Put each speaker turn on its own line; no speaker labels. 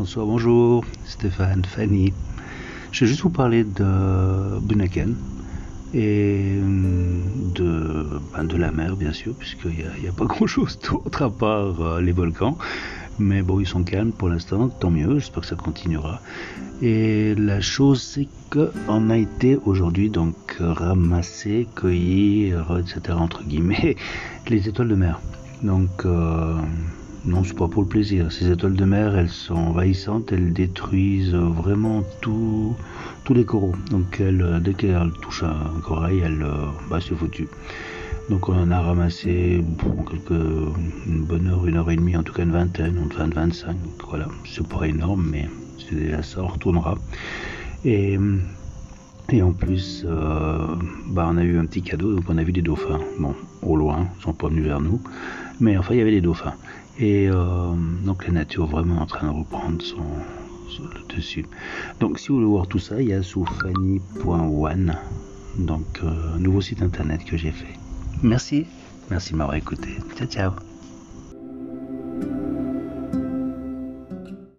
Bonsoir, bonjour, Stéphane, Fanny. Je vais juste vous parler de Bunaken et euh, de, ben, de la mer, bien sûr, puisqu'il n'y a, a, pas grand-chose d'autre à part euh, les volcans. Mais bon, ils sont calmes pour l'instant, tant mieux, j'espère que ça continuera. Et la chose, c'est qu'on a été aujourd'hui donc ramasser, cueillir, etc., entre guillemets, les étoiles de mer. Donc, euh, non, c'est pas pour le plaisir. Ces étoiles de mer, elles sont envahissantes, elles détruisent vraiment tout, tous les coraux. Donc, elles, dès qu'elles touchent un corail, elles, bah, c'est. Donc on en a ramassé quelques, une bonne heure, une heure et demie, en tout cas une vingtaine, entre 20 25. Donc voilà, c'est pas énorme, mais c'est déjà ça, on retournera. Et, et en plus, euh, bah, on a eu un petit cadeau, donc on a vu des dauphins. Bon, au loin, ils sont pas venus vers nous, mais enfin il y avait des dauphins. Et euh, donc la nature vraiment en train de reprendre son, le dessus. Donc si vous voulez voir tout ça, il y a sous fanny.one, donc euh, un nouveau site internet que j'ai fait. Merci, merci de m'avoir écouté. Ciao, ciao.